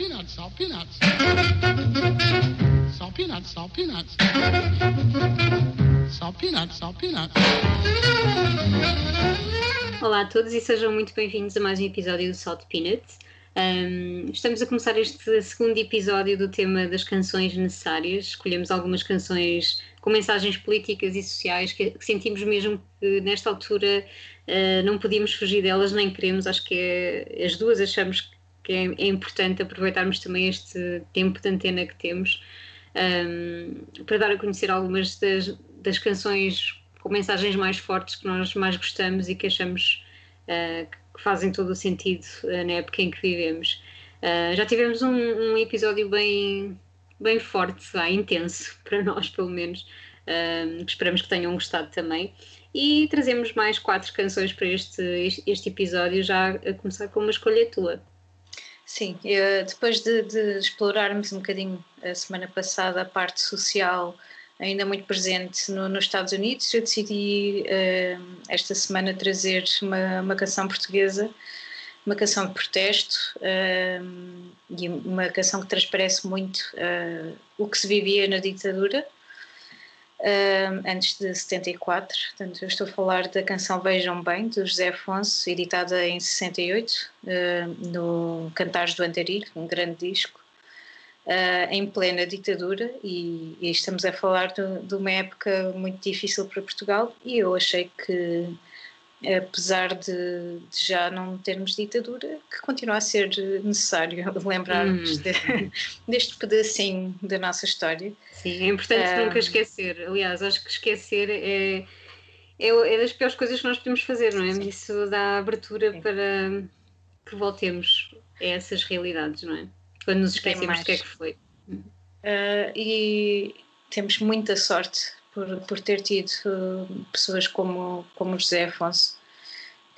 peanuts, salt peanuts. Salt peanuts, salt peanuts. Salt peanuts, salt peanuts. Olá a todos e sejam muito bem-vindos a mais um episódio do Salt Peanuts. Um, estamos a começar este segundo episódio do tema das canções necessárias. Escolhemos algumas canções com mensagens políticas e sociais que, que sentimos mesmo que nesta altura uh, não podíamos fugir delas, nem queremos. Acho que é, as duas achamos que é, é, importante aproveitarmos também este tempo de antena que temos um, para dar a conhecer algumas das, das, canções com mensagens mais fortes que nós mais gostamos e que achamos uh, que fazem todo o sentido uh, na época em que vivemos. Uh, já tivemos um, um, episódio bem, bem forte, ah, intenso, para nós pelo menos, que esperamos que tenham gostado também. E trazemos mais quatro canções para este, este episódio, já a começar com uma escolha tua. Sim, eu, depois de, de, explorarmos um bocadinho a semana passada a parte social ainda muito presente no, nos Estados Unidos, eu decidi uh, esta semana trazer uma, uma, canção portuguesa, uma canção de protesto uh, e uma canção que transparece muito uh, o que se vivia na ditadura antes de 74. Portanto, eu estou a falar da canção Vejam Bem, do José Afonso, editada em 68, uh, no Cantares do Andarilho, um grande disco, uh, em plena ditadura, e, estamos a falar de, uma época muito difícil para Portugal, e eu achei que apesar de, de, já não termos ditadura, que continua a ser necessário lembrarmos hum. de, deste pedacinho da nossa história. Sim, é importante um, nunca esquecer. Aliás, acho que esquecer é, é, é, das piores coisas que nós podemos fazer, não é? Isso dá abertura sim. para que voltemos a essas realidades, não é? Quando nos esquecemos do que é que foi. Uh, e temos muita sorte por, por ter tido pessoas como, como José Afonso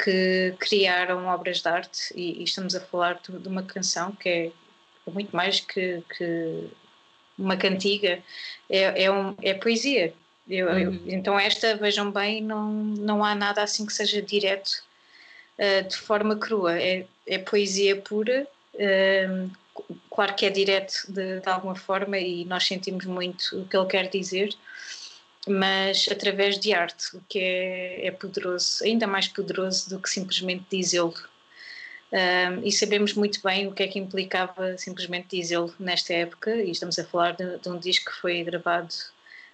que criaram obras de arte e, e estamos a falar de, de, uma canção que é muito mais que, que uma cantiga, é, é, um, é poesia. Eu, uhum. eu, então esta, vejam bem, não, não há nada assim que seja direto uh, de forma crua, é, é poesia pura, uh, claro que é direto de, de alguma forma e nós sentimos muito o que ele quer dizer, mas através de arte, o que é, é poderoso, ainda mais poderoso do que simplesmente dizê-lo. Um, e sabemos muito bem o que é que implicava simplesmente dizê-lo nesta época, e estamos a falar de, de, um disco que foi gravado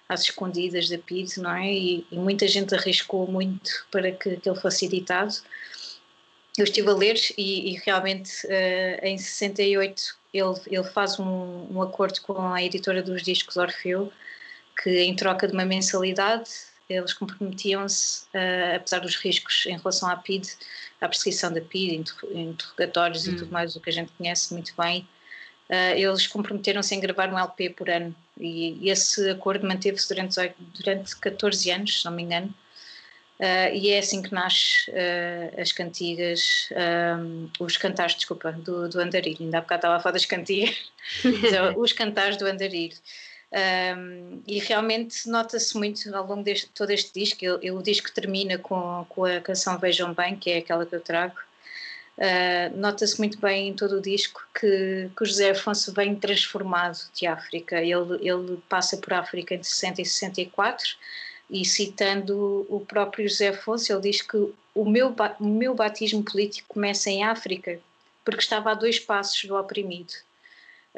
às escondidas da PID, não é? E, e muita gente arriscou muito para que, que, ele fosse editado. Eu estive a ler e, e realmente uh, em 68 ele, ele faz um, um acordo com a editora dos discos Orfeu, que em troca de uma mensalidade eles comprometiam-se, uh, apesar dos riscos em relação à PID, à perseguição da PID, interrogatórios hum. e tudo mais, o que a gente conhece muito bem, uh, eles comprometeram-se em gravar um LP por ano e, e esse acordo manteve-se durante, durante 14 anos, se não me engano, uh, e é assim que nasce as cantigas, um, os cantares, desculpa, do, do Andarilho, ainda há bocado estava a falar das cantigas, os cantares do Andarilho. Um, e realmente nota-se muito ao longo de todo este disco. Ele, o disco termina com, com a canção Vejam Bem, que é aquela que eu trago. Uh, nota-se muito bem em todo o disco que, que o José Afonso vem transformado de África. Ele, ele passa por África entre 60 e 64 e citando o próprio José Afonso, ele diz que o meu, o meu batismo político começa em África porque estava a dois passos do oprimido.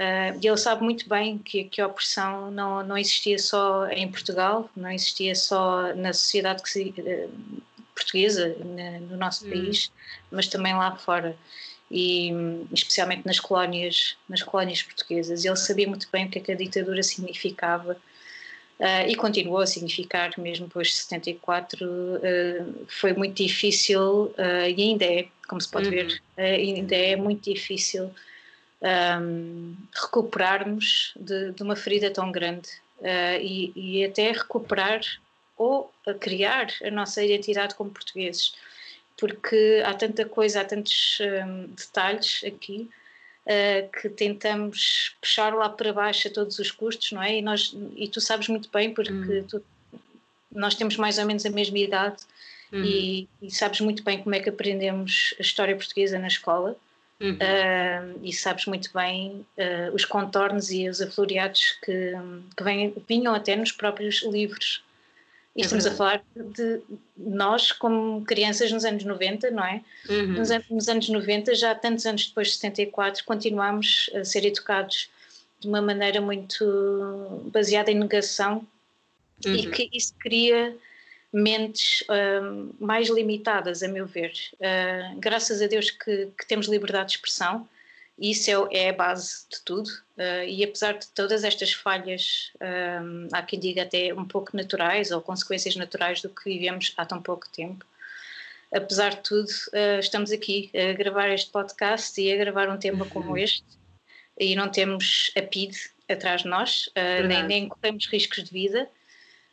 Uh, e ele sabe muito bem que, que a opressão não, não existia só em Portugal, não existia só na sociedade se, uh, portuguesa, na, no nosso uhum. país, mas também lá fora e especialmente nas colónias, nas colónias portuguesas. Ele sabia muito bem o que, é que a ditadura significava uh, e continuou a significar mesmo depois de 74. Uh, foi muito difícil e ainda é, como se pode uhum. ver, ainda é muito difícil um, recuperarmos de, de, uma ferida tão grande uh, e, e, até recuperar ou criar a nossa identidade como portugueses, porque há tanta coisa, há tantos um, detalhes aqui uh, que tentamos puxar lá para baixo a todos os custos, não é? E, nós, e tu sabes muito bem, porque hum. tu, nós temos mais ou menos a mesma idade. Hum. E, e sabes muito bem como é que aprendemos a história portuguesa na escola Uhum. Uh, e sabes muito bem uh, os contornos e os afloreados que, que vem, vinham até nos próprios livros. E é estamos verdade. a falar de nós, como crianças nos anos 90, não é? Uhum. Nos, nos, anos 90, já tantos anos depois de 74, continuamos a ser educados de uma maneira muito baseada em negação uhum. e que isso cria mentes uh, mais limitadas, a meu ver. Uh, graças a Deus que, que, temos liberdade de expressão, e isso é, é a base de tudo. Uh, e apesar de todas estas falhas, há quem diga até um pouco naturais ou consequências naturais do que vivemos há tão pouco tempo, apesar de tudo, estamos aqui a gravar este podcast e a gravar um tema como uhum. este, e não temos a PID atrás de nós, nem, nem corremos riscos de vida.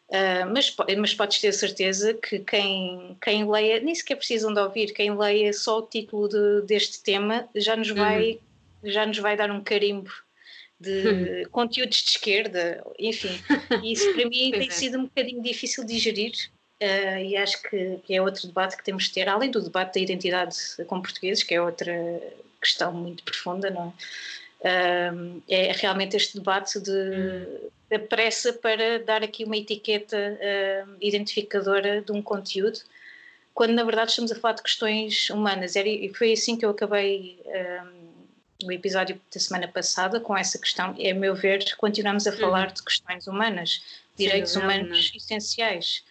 Uh, mas, mas podes ter certeza que quem, quem leia, nem sequer precisam de ouvir, quem leia só o título de, deste tema já nos vai, uhum. já nos vai dar um carimbo de uhum. conteúdos de esquerda, enfim. E isso para mim tem é. sido um bocadinho difícil de digerir. Uh, e acho que, que, é outro debate que temos de ter, além do debate da identidade com portugueses, que é outra questão muito profunda, não é? É realmente este debate de, uhum da pressa para dar aqui uma etiqueta uh, identificadora de um conteúdo, quando na verdade estamos a falar de questões humanas. E foi assim que eu acabei um, o episódio da semana passada com essa questão. É, a meu ver, continuamos a falar uhum. de questões humanas, direitos Sim, humanos não. essenciais.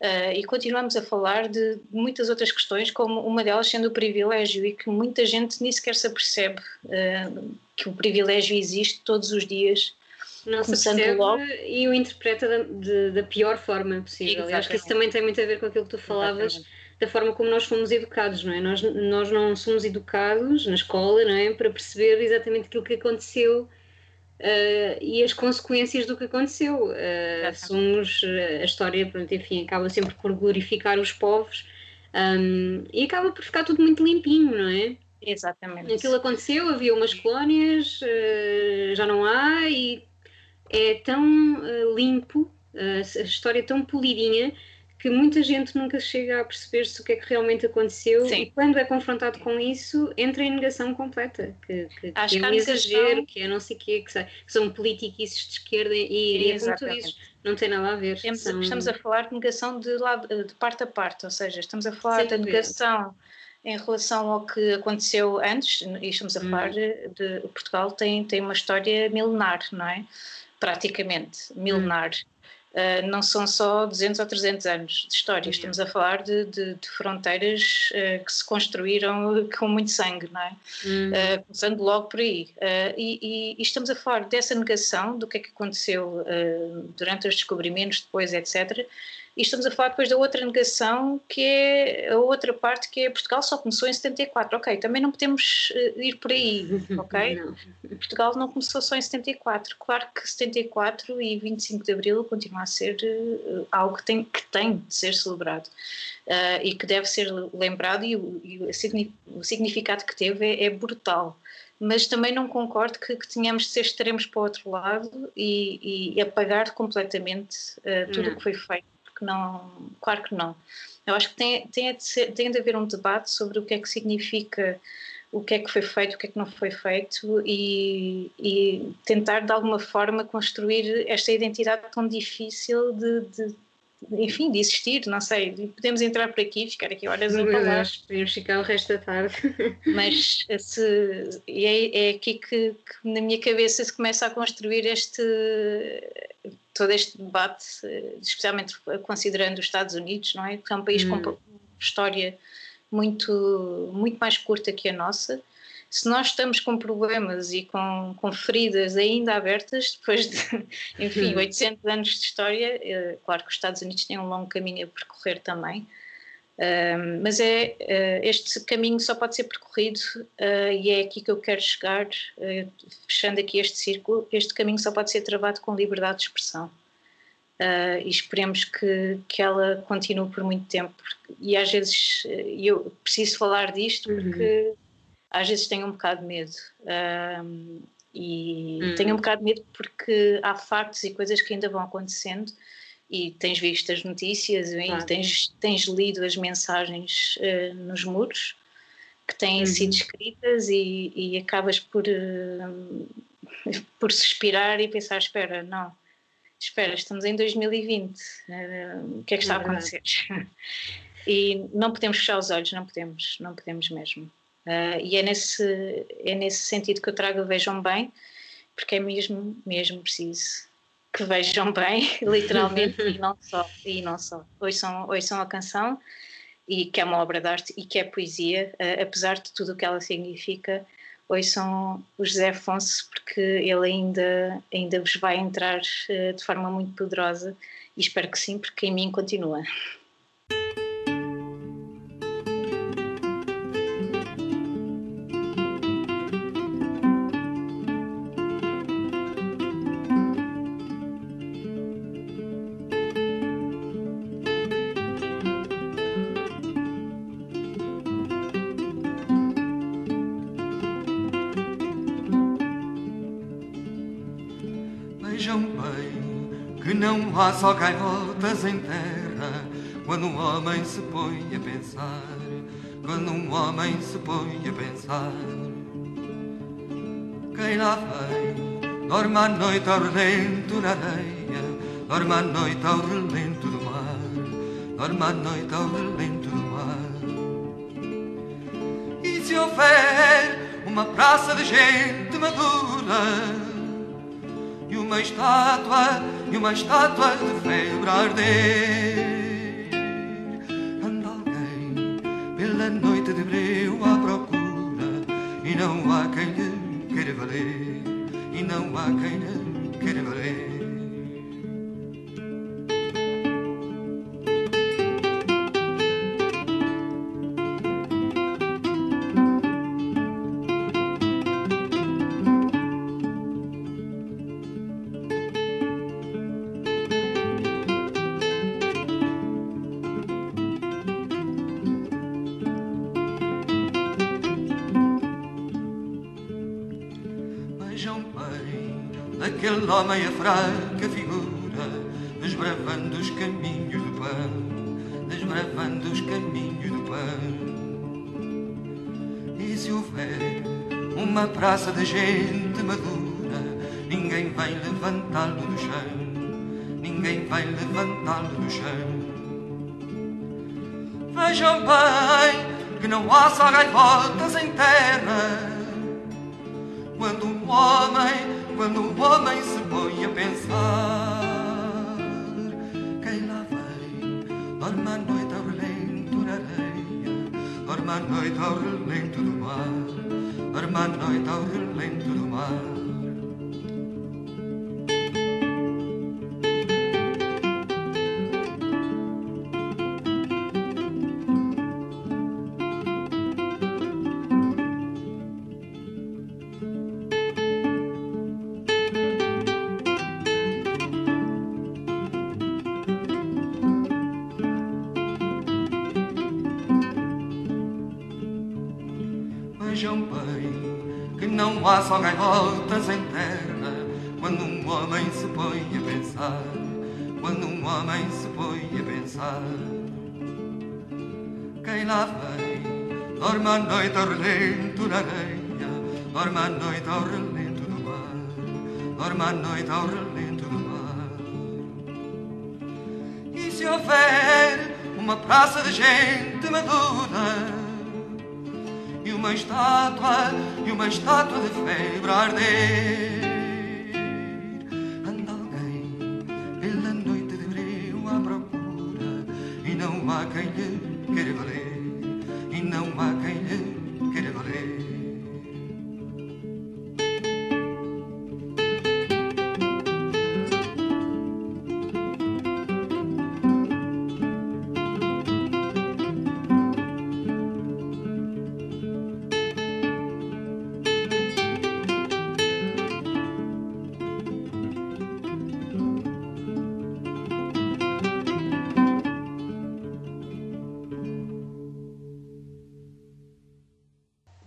Uh, e continuamos a falar de muitas outras questões, como uma delas sendo o privilégio, e que muita gente nem sequer se apercebe uh, que o privilégio existe todos os dias não se percebe logo. e o interpreta da, de, da pior forma possível. Exatamente. Acho que isso também tem muito a ver com aquilo que tu falavas. Exatamente. Da forma como nós fomos educados, não é? Nós, nós não somos educados na escola, não é? Para perceber exatamente aquilo que aconteceu Uh, e as consequências do que aconteceu. Uh, somos a história, pronto, enfim, acaba sempre por glorificar os povos um, e acaba por ficar tudo muito limpinho, não é? Exatamente. Aquilo aconteceu, havia umas colónias, uh, já não há, e é tão uh, limpo, uh, a história é tão polidinha que muita gente nunca chega a perceber-se o que é que realmente aconteceu Sim. e quando é confrontado com isso entra em negação completa que, que, Acho que é um exagero, que é não sei o quê, que, que são politiquices de esquerda e, e como tu dizes, não tem nada a ver. Estamos, são... estamos a falar de negação de, lado, de parte a parte, ou seja, estamos a falar Sim, da negação em relação ao que aconteceu antes, e estamos a falar hum. de, de Portugal tem, tem uma história milenar, não é? praticamente milenar. Uh, não são só 200 ou 300 anos de história, estamos a falar de, de, de fronteiras uh, que se construíram com muito sangue, não é? Uhum. Uh, começando logo por aí. E, e, e, estamos a falar dessa negação do que é que aconteceu durante os descobrimentos, depois, etc. E estamos a falar depois da outra negação, que é a outra parte, que é Portugal só começou em 74. Ok, também não podemos uh, ir por aí, ok? Não. Portugal não começou só em 74. Claro que 74 e 25 de Abril continua a ser uh, algo que tem, que tem de ser celebrado uh, e que deve ser lembrado e o, e o significado que teve é, é brutal mas também não concordo que, que tenhamos de ser extremos para o outro lado e, e apagar completamente uh, tudo o que foi feito que não, claro que não. Eu acho que tem, tem, de ser, tem de haver um debate sobre o que é que significa o que é que foi feito, o que é que não foi feito e, e tentar de alguma forma construir esta identidade tão difícil de, de enfim, de existir, não sei, podemos entrar por aqui, ficar aqui horas a falar. Podemos ficar o resto da tarde. Mas se, é, é aqui que, que, na minha cabeça se começa a construir este todo este debate, especialmente considerando os Estados Unidos, não é? Que é um país hum. com uma história muito, muito mais curta que a nossa. Se nós estamos com problemas e com, com feridas ainda abertas, depois de, enfim, 800 hum. anos de história, é, claro que os Estados Unidos têm um longo caminho a percorrer também, Uh, mas é, uh, este caminho só pode ser percorrido uh, e é aqui que eu quero chegar, fechando aqui este círculo, este caminho só pode ser travado com liberdade de expressão. e esperemos que, que ela continue por muito tempo. E às vezes eu preciso falar disto uhum. porque uhum. às vezes tenho um bocado de medo. e uhum. tenho um bocado de medo porque há factos e coisas que ainda vão acontecendo e tens visto as notícias claro. e tens, tens lido as mensagens uh, nos muros que têm Uhum. sido escritas e, e acabas por, eh, por suspirar e pensar: espera, não, espera, estamos em 2020, eh, o que é que está É a acontecer? e não podemos fechar os olhos, não podemos, não podemos mesmo. E é nesse, é nesse sentido que eu trago o Vejam Bem, porque é mesmo, mesmo preciso que vejam bem, literalmente, e não só, e não só. Ouçam, ouçam a canção, e que é uma obra de arte e que é poesia, eh, apesar de tudo o que ela significa, ouçam o José Afonso, porque ele ainda, ainda vos vai entrar eh, de forma muito poderosa, e espero que sim, porque em mim continua. Há só gaivotas em terra quando um homem se põe a pensar. Quando um homem se põe a pensar. Quem lá vem, dorme à noite ao relento na areia, dorme à noite ao relento do mar, dorme à noite ao relento do mar. E se houver uma praça de gente madura e uma estátua, e uma estátua de febre a arder. Daquele homem a fraca figura, desbravando os caminhos do pão, desbravando os caminhos do pão. E se houver uma praça de gente madura, ninguém vai levantá-lo do chão, ninguém vai levantá-lo do chão. Vejam bem que não há só gaivotas em terra. Quando um homem, quando um homem se põe a pensar, quem lá vem, dorme à noite ao relento na areia, dorme não há só gaivotas em terra quando um homem se põe a pensar. Quando um homem se põe a pensar. Quem lá vem, dorme à noite ao relento na areia, dorme à noite ao relento do mar, dorme à noite ao relento do mar. E se houver uma praça de gente madura uma estátua, e uma estátua de febre a arder.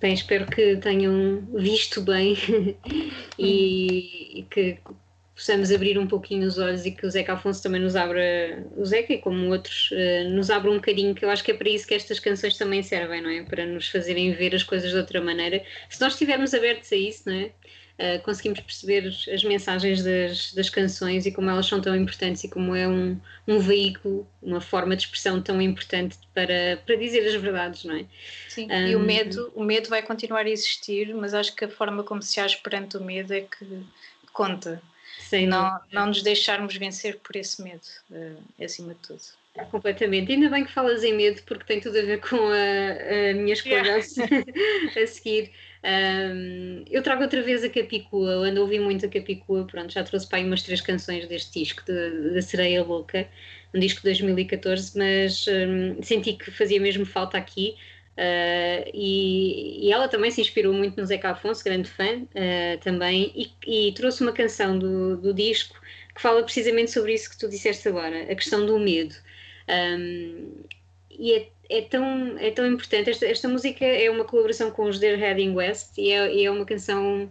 Bem, espero que tenham visto bem e, que possamos abrir um pouquinho os olhos e que o Zeca Afonso também nos abra, o Zeca e como outros, uh, nos abra um bocadinho, que eu acho que é para isso que estas canções também servem, não é? Para nos fazerem ver as coisas de outra maneira. Se nós estivermos abertos a isso, não é? Uh, conseguimos perceber as mensagens das, das, canções e como elas são tão importantes e como é um, um veículo, uma forma de expressão tão importante para, para dizer as verdades, não é? Sim, um, e o medo, o medo vai continuar a existir, mas acho que a forma como se age perante o medo é que conta. Sem não, não nos deixarmos vencer por esse medo, uh, acima de tudo. Completamente. Ainda bem que falas em medo, porque tem tudo a ver com a, a minha escolha yeah. a seguir. Um, eu trago outra vez a Capicua, eu ando a ouvir muito a Capicua, pronto, já trouxe para aí umas três canções deste disco, da Sereia Louca, um disco de 2014, mas um, senti que fazia mesmo falta aqui. Uh, e, e, ela também se inspirou muito no Zeca Afonso, grande fã uh, também, e, e, trouxe uma canção do, do, disco que fala precisamente sobre isso que tu disseste agora, a questão do medo. Um, e é, é, tão, é tão importante. Esta, esta música é uma colaboração com os Dear Heading West e é, e é uma canção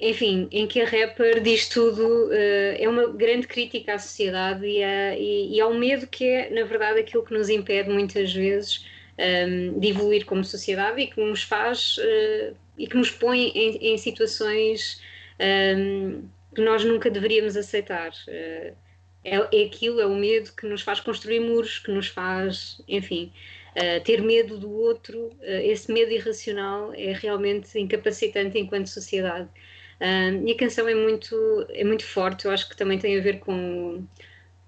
enfim, em que a rapper diz tudo, uh, é uma grande crítica à sociedade e, a, e, e, ao medo que é, na verdade, aquilo que nos impede muitas vezes um, ehm, de evoluir como sociedade e que nos faz uh, e que nos põe em, em situações um, ehm, que nós nunca deveríamos aceitar. Uh, é, é aquilo, é o medo que nos faz construir muros, que nos faz, enfim, uh, ter medo do outro. Uh, esse medo irracional é realmente incapacitante enquanto sociedade. Uh, e a canção é muito, é muito forte, eu acho que também tem a ver com,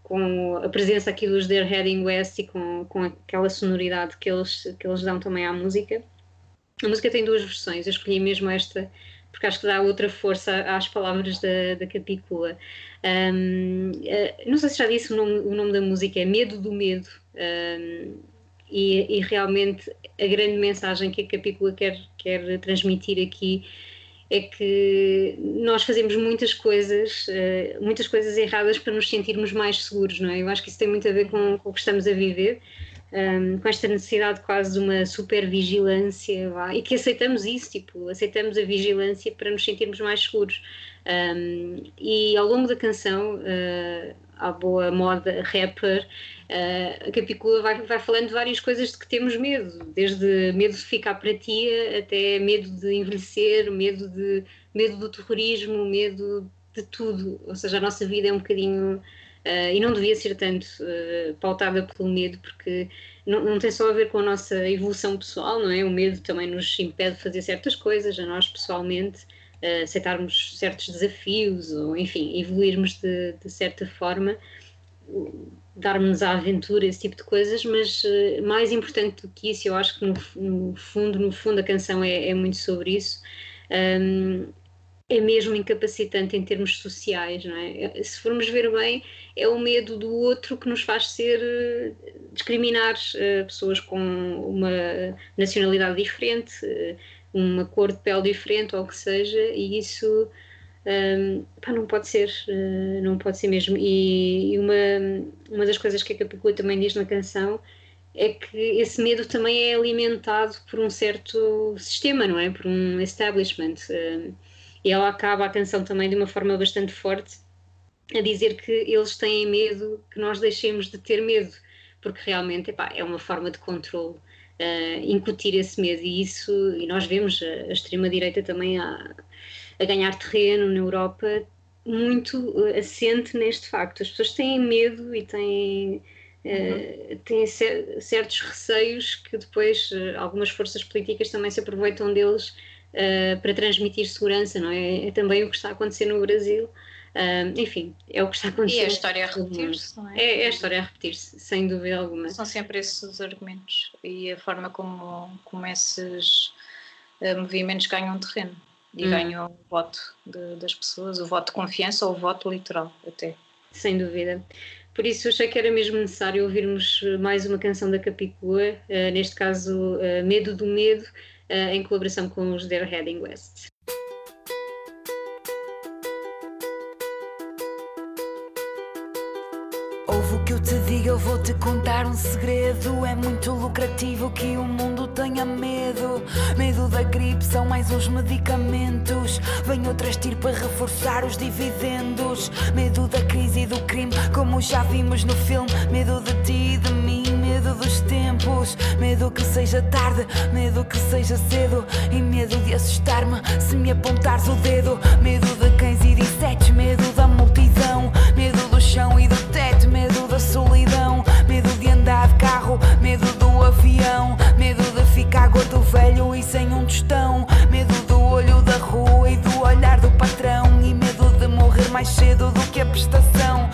com a presença aqui dos Their Heading West e com, com aquela sonoridade que eles, que eles dão também à música. A música tem duas versões, eu escolhi mesmo esta porque acho que dá outra força às palavras da, da Capicua. Um, uh, eh, não sei se já disse o nome, o nome, da música, é Medo do Medo. Um, e, e, realmente a grande mensagem que a Capicua quer, quer transmitir aqui é que nós fazemos muitas coisas, uh, muitas coisas erradas para nos sentirmos mais seguros, não é? Eu acho que isso tem muito a ver com, com o que estamos a viver um, com esta necessidade quase de uma supervigilância vá, e que aceitamos isso, tipo, aceitamos a vigilância para nos sentirmos mais seguros. Um, e ao longo da canção, uh, à boa moda rapper, uh, a Capicua vai, vai falando de várias coisas de que temos medo, desde medo de ficar para ti até medo de envelhecer, medo, de, medo do terrorismo, medo de tudo. Ou seja, a nossa vida é um bocadinho Uh, e não devia ser tanto uh, pautada pelo medo, porque não, não, tem só a ver com a nossa evolução pessoal, não é? O medo também nos impede de fazer certas coisas, a nós pessoalmente, uh, aceitarmos certos desafios, ou enfim, evoluirmos de, de certa forma, darmos à aventura, esse tipo de coisas, mas mais importante do que isso, eu acho que no, no fundo, no fundo a canção é, é muito sobre isso. Um, é mesmo incapacitante em termos sociais, não é? Se formos ver bem, é o medo do outro que nos faz ser eh, discriminar uh, pessoas com uma nacionalidade diferente, uh, uma cor de pele diferente ou o que seja, e isso um, pá, não pode ser, não pode ser mesmo. E, e, uma, uma das coisas que a Capicua também diz na canção é que esse medo também é alimentado por um certo sistema, não é? Por um establishment. E ela acaba a canção também de uma forma bastante forte a dizer que eles têm medo que nós deixemos de ter medo, porque realmente epá, é uma forma de controle uh, incutir esse medo e isso, e nós vemos a, a extrema-direita também a, a, ganhar terreno na Europa muito uh, assente neste facto. As pessoas têm medo e têm, uh, têm cer certos receios que depois algumas forças políticas também se aproveitam deles uh, para transmitir segurança, não é? É também o que está a acontecer no Brasil. Uh, enfim, é o que está a acontecer. E a história a repetir-se, não é? é? É, a história a repetir-se, sem dúvida alguma. São sempre esses os argumentos e a forma como, como esses uh, movimentos ganham terreno e hum. ganham o voto de, das pessoas, o voto de confiança ou o voto literal, até. Sem dúvida. Por isso achei que era mesmo necessário ouvirmos mais uma canção da Capicua, uh, neste caso Medo do Medo, em colaboração com os They're Heading West. ouve o que eu te digo, eu vou te contar um segredo. É muito lucrativo que o mundo tenha medo. Medo da gripe são mais uns medicamentos. Vem outra estirpe para reforçar os dividendos. Medo da crise e do crime, como já vimos no filme. Medo de ti de dos tempos. Medo que seja tarde, medo que seja cedo. E medo de assustar-me se me apontares o dedo. Medo de cães e de insetos, medo da multidão. Medo do chão e do teto, medo da solidão. Medo de andar de carro, medo do avião. Medo de ficar gordo, velho e sem um tostão. Medo do olho da rua e do olhar do patrão. E medo de morrer mais cedo do que a prestação.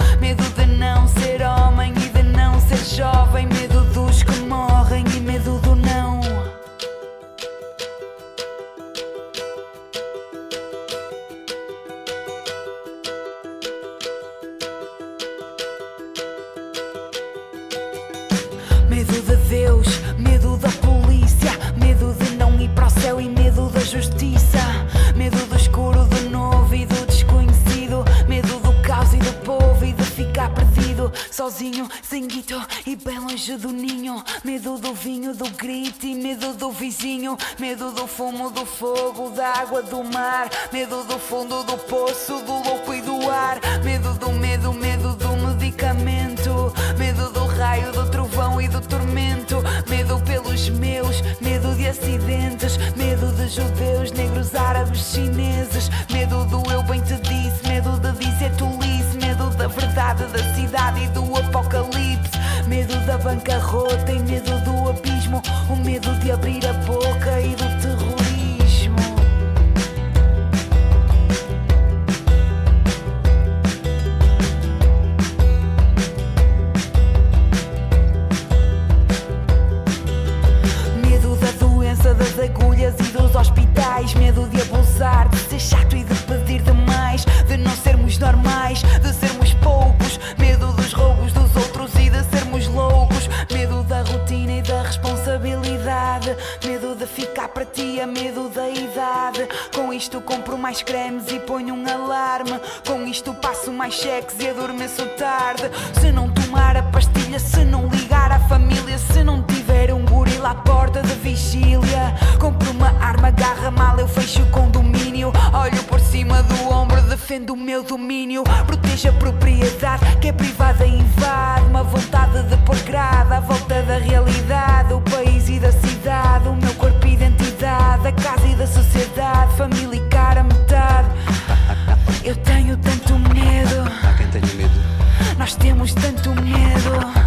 Água, do mar. Medo do fundo do poço, do mais cremes e ponho um alarme. Com isto passo mais cheques e adormeço tarde. Se não tomar a pastilha, se não ligar à família, se não tiver um gorila à porta de vigília. Compro uma arma, agarra mal, eu fecho o condomínio. Olho por cima do ombro, defendo o meu domínio. Protejo a propriedade que é privada e invade. Uma vontade de pôr grade à volta da realidade. Nós temos tanto medo.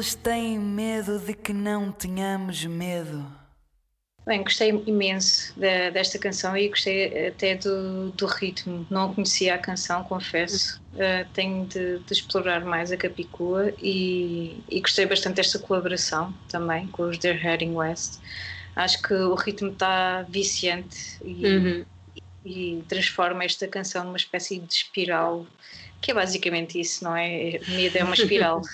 Eles têm medo de que não tenhamos medo. Bem, gostei imenso de- desta canção e gostei até do, do ritmo. Não conhecia a canção, confesso. Uh, tenho de, de explorar mais a Capicua e, e gostei bastante desta colaboração também com os They're Heading West. Acho que o ritmo está viciante e, Uhum. e transforma esta canção numa espécie de espiral, que é basicamente isso, não é? Medo é uma espiral.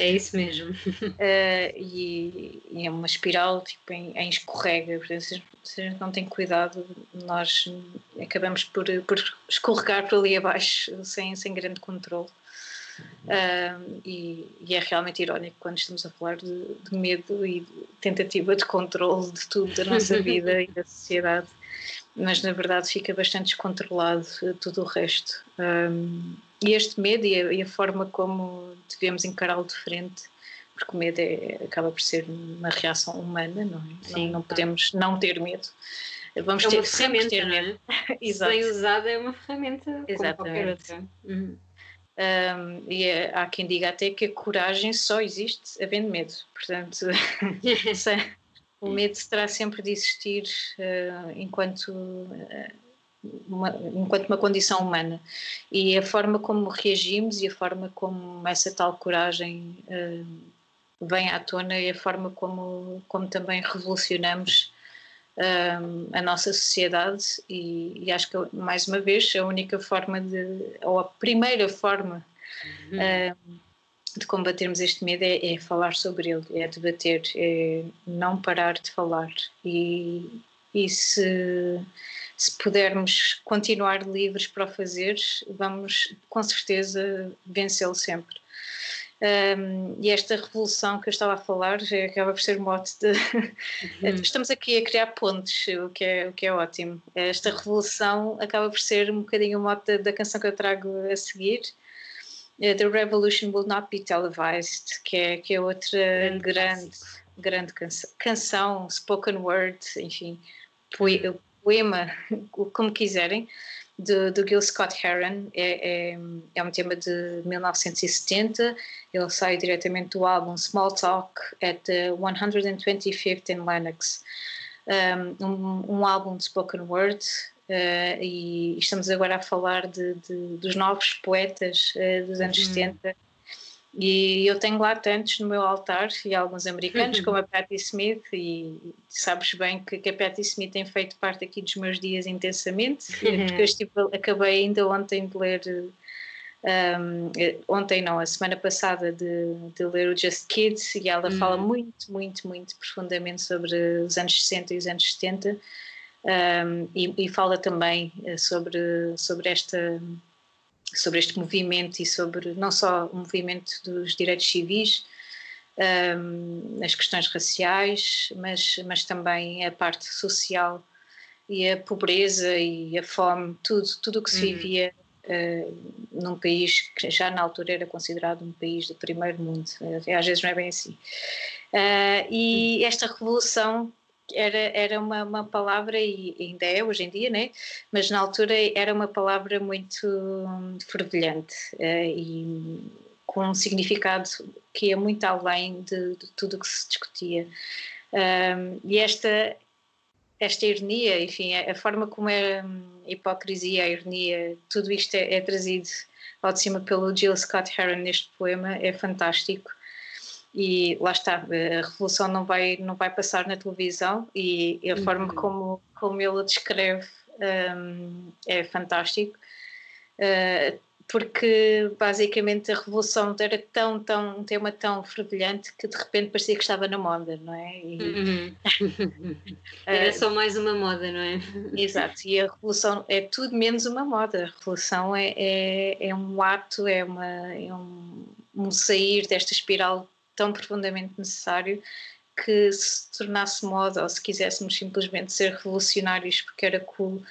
É isso mesmo. Uh, e, e é uma espiral tipo, em, em escorrega. Portanto, se, se a gente não tem cuidado, nós acabamos por, por escorregar por ali abaixo sem, sem grande controle. Uh, e, e é realmente irónico quando estamos a falar de, de medo e de tentativa de controle de tudo da nossa vida e da sociedade, mas na verdade fica bastante descontrolado uh, tudo o resto. Um, e este medo e a, e a forma como devemos encará-lo de frente porque o medo é, acaba por ser uma reação humana, não é? Sim, não, não podemos não ter medo. Vamos É ter uma sempre ferramenta, ter não é? medo. Se Exato. bem usada é uma ferramenta Exatamente. outra. Uhum. Um, e é- há quem diga até que a coragem só existe havendo medo. Portanto, se- o medo terá sempre de existir uh, enquanto, uh, uma, enquanto uma condição humana. E a forma como reagimos e a forma como essa tal coragem uh, vem à tona é a forma como, como também revolucionamos um, a nossa sociedade. E, e acho que mais uma vez a única forma de ou a primeira forma um, de combatermos este medo é, é falar sobre ele, é debater, é não parar de falar e, e se, se pudermos continuar livres para o fazer, vamos com certeza vencê-lo sempre. Um, e esta revolução que eu estava a falar acaba por ser mote de. Uhum. Estamos aqui a criar pontes, o que, é, o que é ótimo. Esta revolução acaba por ser um bocadinho o mote da, da canção que eu trago a seguir. Eh, The Revolution Will Not Be Televised, que é, que é outra Grande grande, grande canção, canção, spoken word, enfim, poe- poema, como quiserem, do, do Gil Scott Heron. É, é, é um tema de 1970. Ele sai diretamente do álbum Small Talk at the 125th in Lennox. Um, um, um álbum de spoken word. Uh, e estamos agora a falar de, de- dos novos poetas uh, dos anos Uhum. 70. E eu tenho lá tantos no meu altar, e alguns americanos, como a Patti Smith, e sabes bem que, que a Patti Smith tem feito parte aqui dos meus dias intensamente, porque eu estive, acabei ainda ontem de ler, um, eh, ontem não, a semana passada, de, de ler o Just Kids, e ela fala muito, muito, muito profundamente sobre os anos 60 e os anos 70, um, e, e fala também eh, sobre, sobre esta sobre este movimento e sobre não só o movimento dos direitos civis, um, as questões raciais, mas, mas também a parte social e a pobreza e a fome, tudo tudo o que se Uhum. vivia uh, num país que já na altura era considerado um país do primeiro mundo, uh, às vezes não é bem assim. Uh, e esta revolução era, era uma, uma palavra, e ainda é hoje em dia, né? mas na altura era uma palavra muito hum, fervilhante eh, e com um significado que ia muito além de, de tudo o que se discutia. E esta, esta ironia, enfim, a, a forma como é hum, a hipocrisia, a ironia, tudo isto é, é trazido ao de cima pelo Jill Scott Heron neste poema, é fantástico e lá está, a revolução não vai, não vai passar na televisão e a forma como, como ele a descreve um, é fantástico, uh, porque basicamente a revolução era tão, tão, um tema tão fervilhante que de repente parecia que estava na moda, não é? E, Uhum. Era só mais uma moda, não é? Exato, e a revolução é tudo menos uma moda. A revolução é, é, é um ato, é, uma, é um, um sair desta espiral tão profundamente necessário que se tornasse moda ou se quiséssemos simplesmente ser revolucionários porque era cool,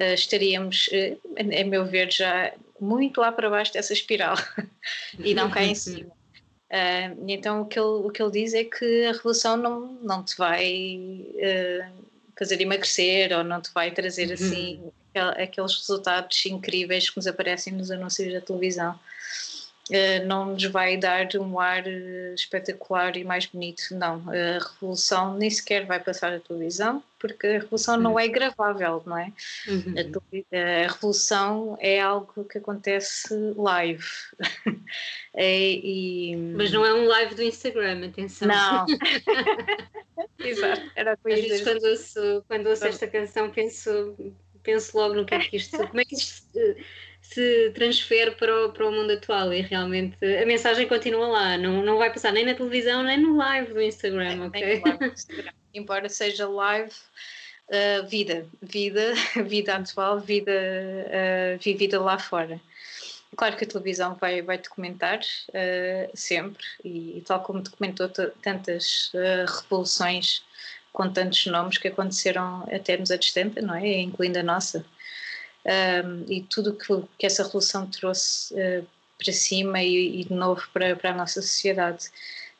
uh, estaríamos, uh, a meu ver, já muito lá para baixo dessa espiral e não cá em cima. Uh, então o que, ele, o que ele diz é que a revolução não, não te vai fazer emagrecer ou não te vai trazer assim aqueles resultados incríveis que nos aparecem nos anúncios da televisão. Uh, não nos vai dar um ar uh, espetacular e mais bonito. Não, a revolução nem sequer vai passar a televisão, porque a revolução não é gravável, não é? Uhum. A, a, revolução é algo que acontece live. é, e... Mas não é um live do Instagram, atenção. Não. Exato, era Às vezes quando ouço, quando ouço esta canção penso, penso logo no que é que isto, como é que isto se transfere para o, para o mundo atual e realmente a mensagem continua lá, não, não vai passar nem na televisão nem no live do Instagram, ok? Live do Instagram. Embora seja live, uh, vida, vida, vida atual, vida uh, vivida lá fora. Claro que a televisão vai, vai documentar uh, sempre, e, e, tal como documentou tantas revoluções com tantos nomes que aconteceram até nos anos 70, não é? Incluindo a nossa um, e tudo que, que essa revolução trouxe uh, para cima e, e, de novo para, para a nossa sociedade.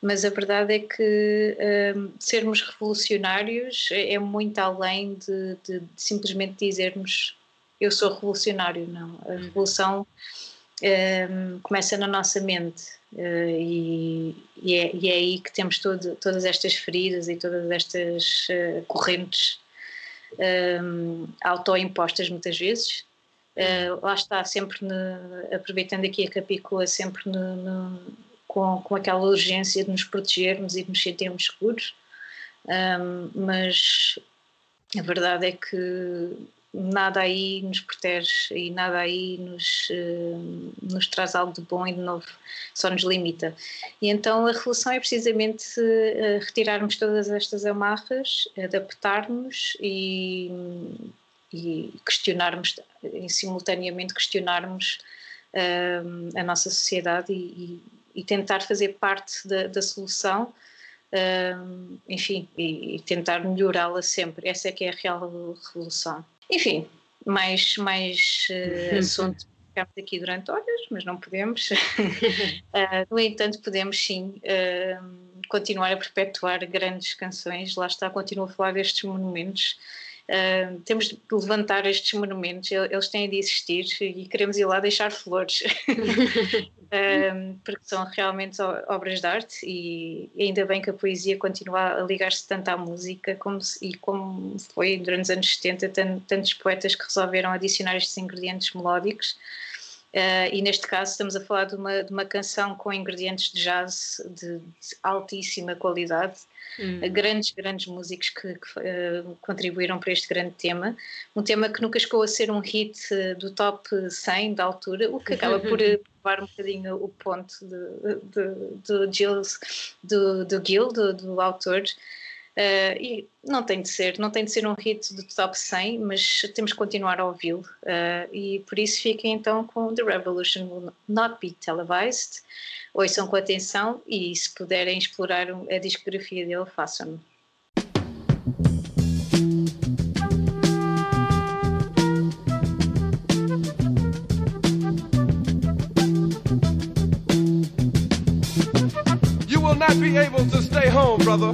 mas a verdade é que um, sermos revolucionários é, é muito além de, de, de, simplesmente dizermos eu sou revolucionário, não. A revolução um, começa na nossa mente uh, e, e, é, e, é, aí que temos todo, todas estas feridas e todas estas uh, correntes um, autoimpostas muitas vezes. Uh, lá está, sempre ne, aproveitando aqui a capícula, sempre ne, ne, com, com aquela urgência de nos protegermos e de nos sentirmos seguros, um, mas a verdade é que nada aí nos protege e nada aí nos, uh, nos traz algo de bom e de novo, só nos limita. E então a revolução é precisamente uh, retirarmos todas estas amarras, adaptarmos e, e questionarmos, e simultaneamente questionarmos uh, a nossa sociedade e, e, tentar fazer parte da, da solução. enfim, e, e tentar melhorá-la sempre. Essa é que é a real revolução. Enfim, mais, mais uh, assunto ficamos aqui durante horas, mas não podemos. uh, no entanto, podemos sim uh, continuar a perpetuar grandes canções. Lá está, continuo a falar destes monumentos. Uh, temos de levantar estes monumentos, eles têm de existir e queremos ir lá deixar flores. porque são realmente obras de arte e ainda bem que a poesia continua a ligar-se tanto à música como se, e como foi durante os anos 70 tantos poetas que resolveram adicionar estes ingredientes melódicos uh, e neste caso estamos a falar de uma, de uma canção com ingredientes de jazz de, de altíssima qualidade Hum. Grandes, grandes músicos que, que uh, contribuíram para este grande tema. Um tema que nunca chegou a ser um hit uh, do top 100 da altura, o que acaba por provar um bocadinho o ponto do Gilles, do, do Gil, do, do autor. Uh, e não tem de ser, não tem de ser um hit do top 100, mas temos que continuar a ouvi-lo. Uh, e por isso fiquem então com The Revolution Will Not Be Televised ouçam com atenção e se puderem explorar a discografia dele, façam-no. You will not be able to stay home, brother.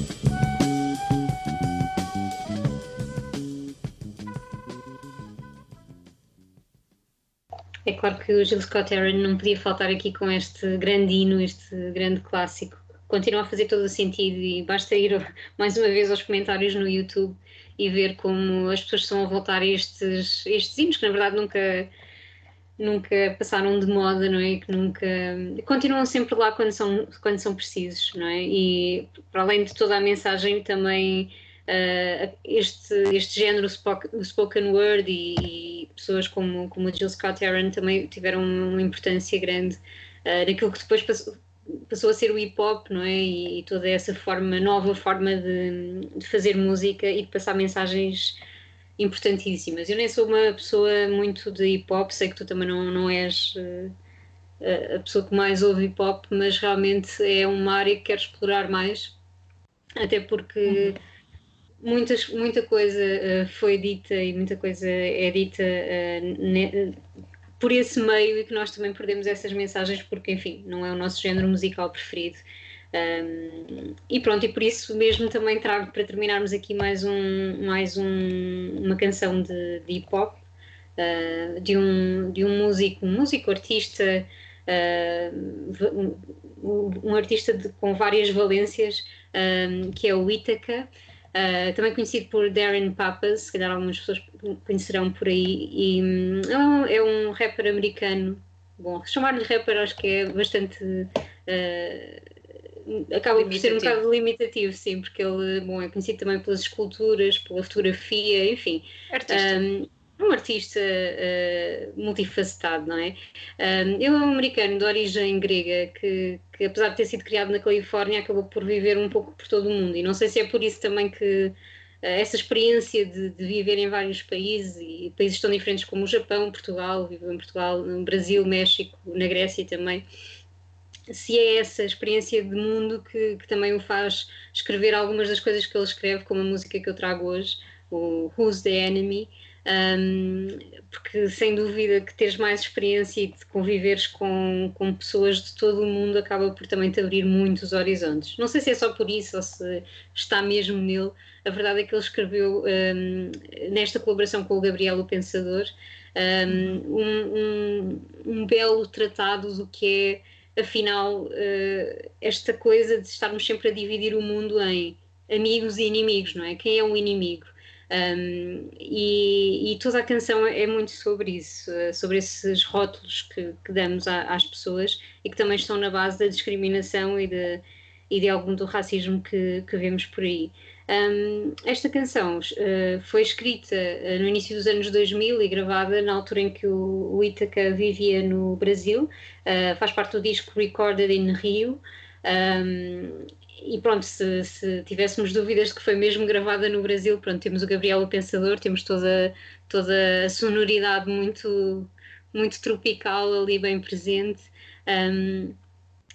É claro que o Gil Scott Heron não podia faltar aqui com este grande hino, este grande clássico. Continua a fazer todo o sentido e basta ir mais uma vez aos comentários no YouTube e ver como as pessoas estão a voltar a estes, estes hinos que na verdade nunca, nunca passaram de moda, não é? Que nunca continuam sempre lá quando são, quando são precisos, não é? E para além de toda a mensagem também uh, este, este género spoken, word e, e, pessoas como, como Jill Scott Heron também tiveram uma importância grande uh, naquilo que depois passou, passou a ser o hip hop, não é? E, e toda essa forma, nova forma de, de, fazer música e de passar mensagens importantíssimas. Eu nem sou uma pessoa muito de hip hop, sei que tu também não, não és uh, a pessoa que mais ouve hip hop, mas realmente é uma área que quero explorar mais, até porque. Uhum muitas, muita coisa uh, foi dita e muita coisa é dita uh, ne, por esse meio e que nós também perdemos essas mensagens porque, enfim, não é o nosso género musical preferido. Um, e pronto, e por isso mesmo também trago para terminarmos aqui mais, um, mais um, uma canção de, de hip hop uh, de, um, de um músico, um músico artista, um, um, artista de, com várias valências, que é o Ithaca. Uh, também conhecido por Darren Papas, se calhar algumas pessoas conhecerão por aí, e um, é um é rapper americano. Bom, chamar-lhe rapper acho que é bastante. Uh, acaba limitativo. por ser um bocado limitativo, sim, porque ele bom, é conhecido também pelas esculturas, pela fotografia, enfim. Artista. Um, um artista uh, multifacetado, não é? Um, ele é um americano de origem grega que, que, apesar de ter sido criado na Califórnia, acabou por viver um pouco por todo o mundo. E não sei se é por isso também que uh, essa experiência de, de, viver em vários países e países tão diferentes como o Japão, Portugal, viveu em Portugal, no Brasil, México, na Grécia também. Se é essa experiência de mundo que, que também o faz escrever algumas das coisas que ele escreve, como a música que eu trago hoje, o Who's the Enemy, um, porque sem dúvida que teres mais experiência e de conviveres com, com pessoas de todo o mundo acaba por também te abrir muitos horizontes. Não sei se é só por isso ou se está mesmo nele. A verdade é que ele escreveu um, nesta colaboração com o Gabriel o Pensador um, um, belo tratado do que é afinal uh, esta coisa de estarmos sempre a dividir o mundo em amigos e inimigos, não é? Quem é um inimigo? Um, e, e, toda a canção é muito sobre isso, eh, sobre esses rótulos que, que damos a, às pessoas e que também estão na base da discriminação e de, e de algum do racismo que, que vemos por aí. Um, esta canção uh, foi escrita uh, no início dos anos 2000 e gravada na altura em que o, o Ítaca vivia no Brasil, uh, faz parte do disco Recorded in Rio. Um, e pronto, se, se, tivéssemos dúvidas de que foi mesmo gravada no Brasil, pronto, temos o Gabriel o Pensador, temos toda, toda a sonoridade muito, muito tropical ali bem presente. Um,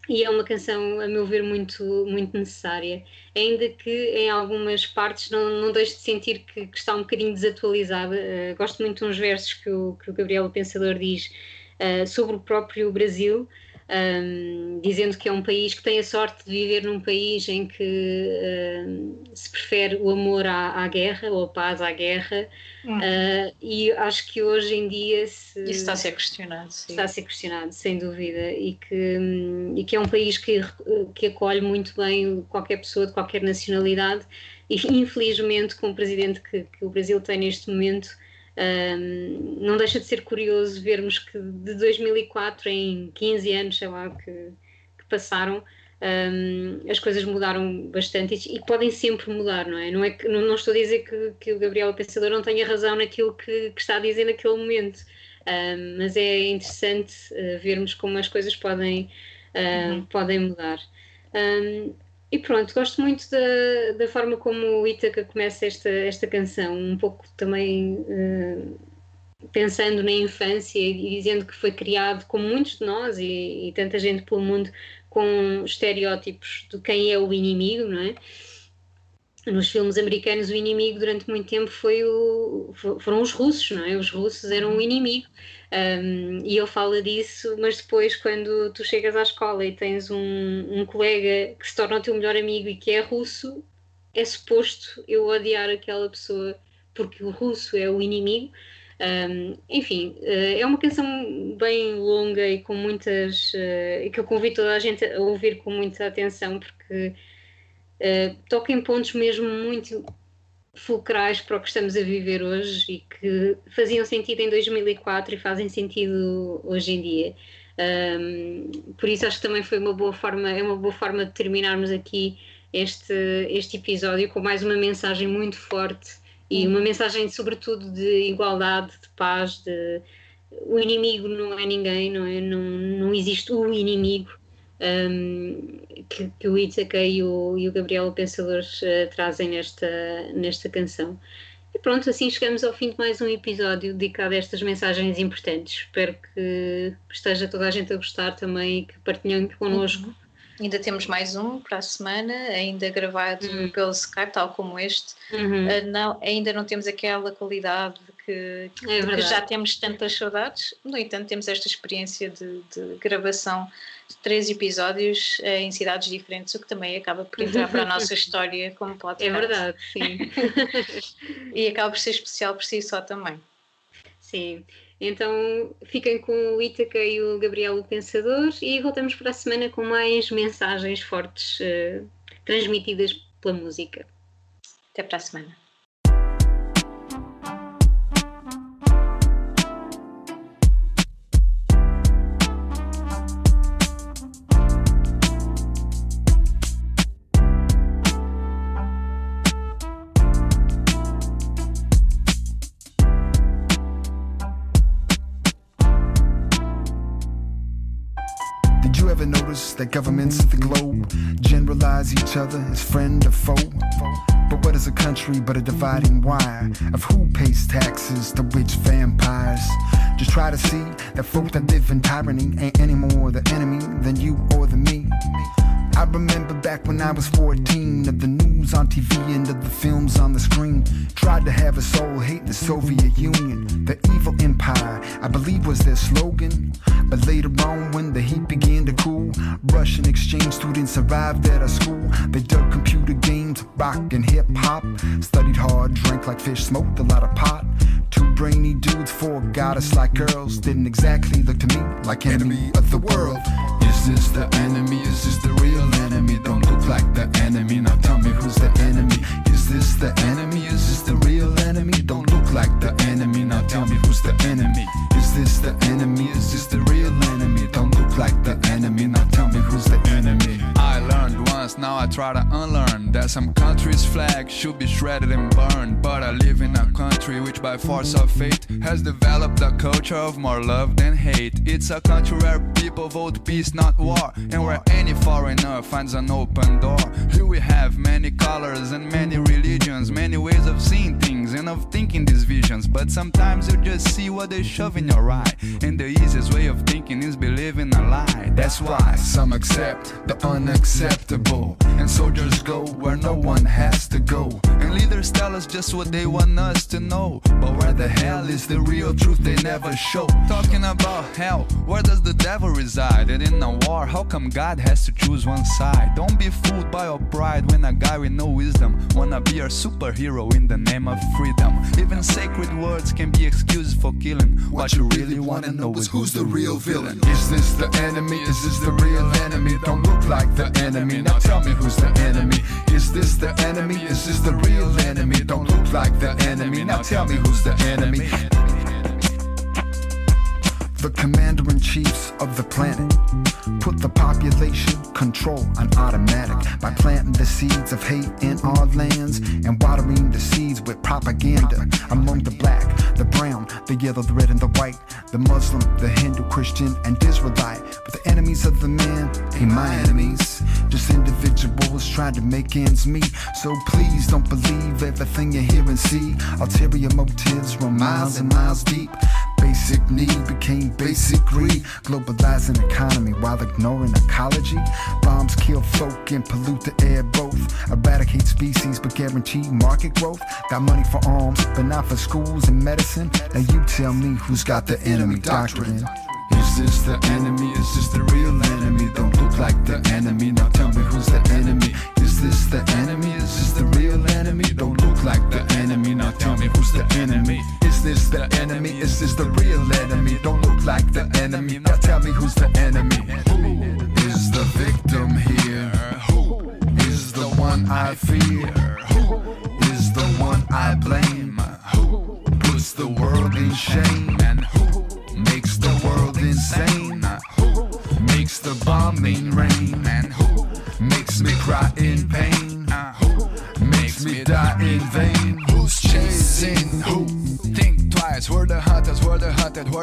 e é uma canção, a meu ver, muito, muito necessária. Ainda que em algumas partes não, não deixe de sentir que, que está um bocadinho desatualizada. Uh, gosto muito de uns versos que o, que o Gabriel o Pensador diz uh, sobre o próprio Brasil um, dizendo que é um país que tem a sorte de viver num país em que um, se prefere o amor à, à, guerra ou a paz à guerra uh, e acho que hoje em dia se, Isso está a ser questionado sim. está a ser questionado sem dúvida e que, um, e que é um país que, que acolhe muito bem qualquer pessoa de qualquer nacionalidade e infelizmente com o presidente que, que o Brasil tem neste momento um, não deixa de ser curioso vermos que de 2004 em 15 anos, sei lá, que, que passaram, um, as coisas mudaram bastante e, e, podem sempre mudar, não é? Não, é que, não, não estou a dizer que, que, o Gabriel Pensador não tenha razão naquilo que, que está a dizer naquele momento, um, mas é interessante uh, vermos como as coisas podem, uh, uhum. podem mudar. Um, e pronto, gosto muito da, da forma como o Ítaca começa esta, esta canção, um pouco também uh, pensando na infância e dizendo que foi criado, como muitos de nós e, e, tanta gente pelo mundo, com estereótipos de quem é o inimigo, não é? Nos filmes americanos, o inimigo durante muito tempo foi o, foram os russos, não é? Os russos eram o inimigo. Um, e ele fala disso, mas depois, quando tu chegas à escola e tens um, um colega que se torna o teu melhor amigo e que é russo, é suposto eu odiar aquela pessoa porque o russo é o inimigo. Um, enfim, uh, é uma canção bem longa e com muitas. Uh, que eu convido toda a gente a ouvir com muita atenção, porque uh, toca em pontos mesmo muito fulcrais para o que estamos a viver hoje e que faziam sentido em 2004 e fazem sentido hoje em dia. Um, por isso acho que também foi uma boa forma, é uma boa forma de terminarmos aqui este, este episódio com mais uma mensagem muito forte e uma mensagem sobretudo de igualdade, de paz, de o inimigo não é ninguém, não é? Não, não existe o inimigo um, que, que, o Ithaca e o, e o Gabriel Pensadores uh, trazem nesta, nesta canção. E pronto, assim chegamos ao fim de mais um episódio dedicado a estas mensagens importantes. Espero que esteja toda a gente a gostar também e que partilhem connosco. Uhum. Ainda temos mais um para a semana, ainda gravado uhum. pelo Skype, tal como este. Uhum. Uh, não, ainda não temos aquela qualidade que, é que já temos tantas saudades. No entanto, temos esta experiência de, de gravação três episódios uh, em cidades diferentes, o que também acaba por entrar para a nossa história como podcast. É verdade, sim. e acaba por ser especial por si só também. Sim. Então fiquem com o Ítaca e o Gabriel o Pensador e voltamos para a semana com mais mensagens fortes uh, transmitidas pela música. Até para a semana. Governments of the globe generalize each other as friend or foe. But what is a country but a dividing wire of who pays taxes to which vampires? Just try to see that folk that live in tyranny ain't any more the enemy than you or the me. I remember back when I was 14 of the news on TV and of the films on the screen. Tried to have a soul, hate the Soviet Union, the evil empire, I believe was their slogan. But later on, when the heat began to cool, Russian exchange students arrived at our school. They dug computer games, rock and hip hop. Studied hard, drank like fish, smoked a lot of pot. Two brainy dudes, four goddess like girls. Didn't exactly look to me like enemy of the world. Is this the enemy? Is this the real enemy? Don't look like the enemy. Now tell me who's the enemy. Is this the enemy? Is this the real enemy? Don't look like the enemy. Now tell me who's the enemy. Is this the enemy? Is this the real enemy? Don't look like the enemy. Now I try to unlearn that some countries' flag should be shredded and burned. But I live in a country which, by force of fate, has developed a culture of more love than hate. It's a country where people vote peace, not war, and where any foreigner finds an open door. Here we have many colors and many religions, many ways of seeing things and of thinking these visions. But sometimes you just see what they shove in your eye, and the easiest way of thinking is believing a lie. That's why some accept the unacceptable, and soldiers go where no one has to go. And leaders tell us just what they want us to know. But where the hell is the real truth they never show? Talking about hell, where does the devil reside? And in a war, how come God has to choose one side? Don't be fooled by your pride when a guy with no wisdom wanna be a superhero in the name of freedom. Even sacred words can be excuses for killing. What you really wanna know is who's the real villain? Is this the enemy? Is this the real enemy? Don't look like the enemy. Now tell me who's the enemy. Is this the enemy? Is this the real enemy? Don't look like the enemy. Now tell me who's the enemy. The commander in chiefs of the planet put the population control on automatic by planting the seeds of hate in our lands and watering the seeds with propaganda among the black, the brown, the yellow, the red, and the white, the Muslim, the Hindu, Christian, and Israelite But the enemies of the man ain't my enemies. Just individuals trying to make ends meet. So please don't believe everything you hear and see. Ulterior motives run miles and miles deep. Basic need became basic greed. Globalizing economy while ignoring ecology. Bombs kill folk and pollute the air both. Eradicate species but guarantee market growth. Got money for arms, but not for schools and medicine. Now you tell me who's got the enemy doctrine. Is this the enemy? Is this the real enemy? Don't look like the enemy. Now tell me who's the enemy. Is this the enemy? Is this the real enemy? Don't look like the enemy. Now tell me who's the enemy. Is this the enemy? Is this the real enemy? Don't look like the enemy. Now tell me who's the enemy. Who is the victim here? Who is the one I fear? Who is the one I blame? Who puts the world in shame? And who makes the world insane? Who makes the bombing rain?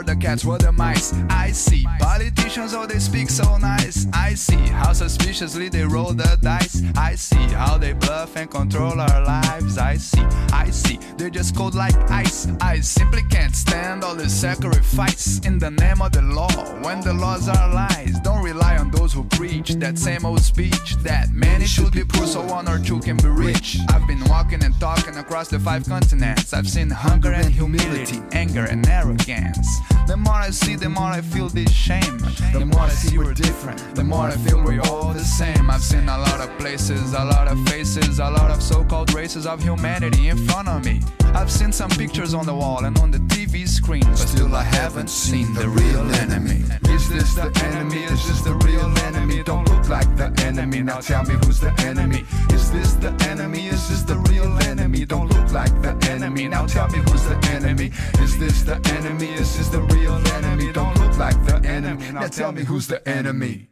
The cats, we're the mice. I see politicians, oh, they speak so nice. I see how suspiciously they roll the dice. I see how they bluff and control our lives. I see, I see, they're just cold like ice. I simply can't stand all the sacrifice in the name of the law when the laws are lies. Don't rely on those who preach that same old speech that many should be poor so one or two can be rich. I've been walking and talking across the five continents. I've seen hunger and humility, anger and arrogance. The more I see, the more I feel this shame. The more I see we're different, the more I feel we're all the same. I've seen a lot of places, a lot of faces, a lot of so called races of humanity in front of me. I've seen some pictures on the wall and on the TV screen, but still I haven't seen the real enemy. Is this the enemy? Is this the real enemy? Don't look like the enemy. Now tell me who's the enemy. Is this the enemy? Is this the real enemy don't look like the enemy. Now tell me who's the enemy? Is this the enemy? Is this the real enemy? Don't look like the enemy. Now tell me who's the enemy.